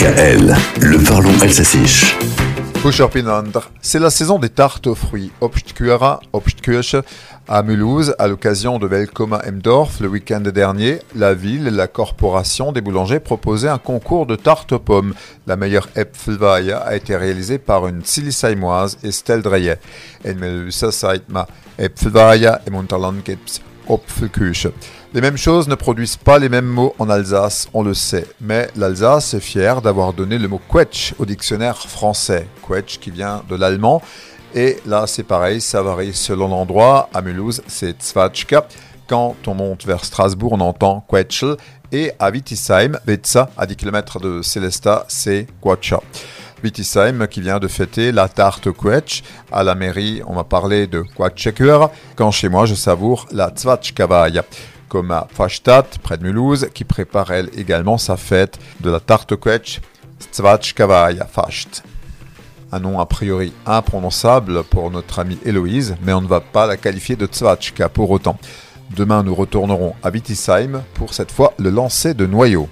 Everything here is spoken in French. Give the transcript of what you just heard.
DKL, le parlons alsacien. C'est la saison des tartes aux fruits. Obstkura, Obstkirche, à Mulhouse, à l'occasion de Velkoma Emdorf, le week-end dernier, la ville et la corporation des boulangers proposaient un concours de tartes aux pommes. La meilleure Äpfelweih a été réalisée par une Silisheimoise, Estelle Dreyer. En Melhusa Saitma, Äpfelweih et Munterland gibt's Les mêmes choses ne produisent pas les mêmes mots en Alsace, on le sait, mais l'Alsace est fière d'avoir donné le mot quetch au dictionnaire français. Quetch qui vient de l'allemand, et là c'est pareil, ça varie selon l'endroit. À Mulhouse, c'est Zwatschka. Quand on monte vers Strasbourg, on entend Quetschel. Et à Wittisheim, Wetza, à 10 km de Celesta, c'est Quacha. Wittisheim qui vient de fêter la tarte Quetch. À la mairie, on m'a parlé de Quatschekur. Quand chez moi, je savoure la Zwatschkavaille comme à Fashtat, près de Mulhouse, qui prépare elle également sa fête de la tarte quetch Zwatschkavaja Fasht. Un nom a priori imprononçable pour notre amie Héloïse, mais on ne va pas la qualifier de Zwatschka pour autant. Demain, nous retournerons à Wittisheim pour cette fois le lancer de noyaux.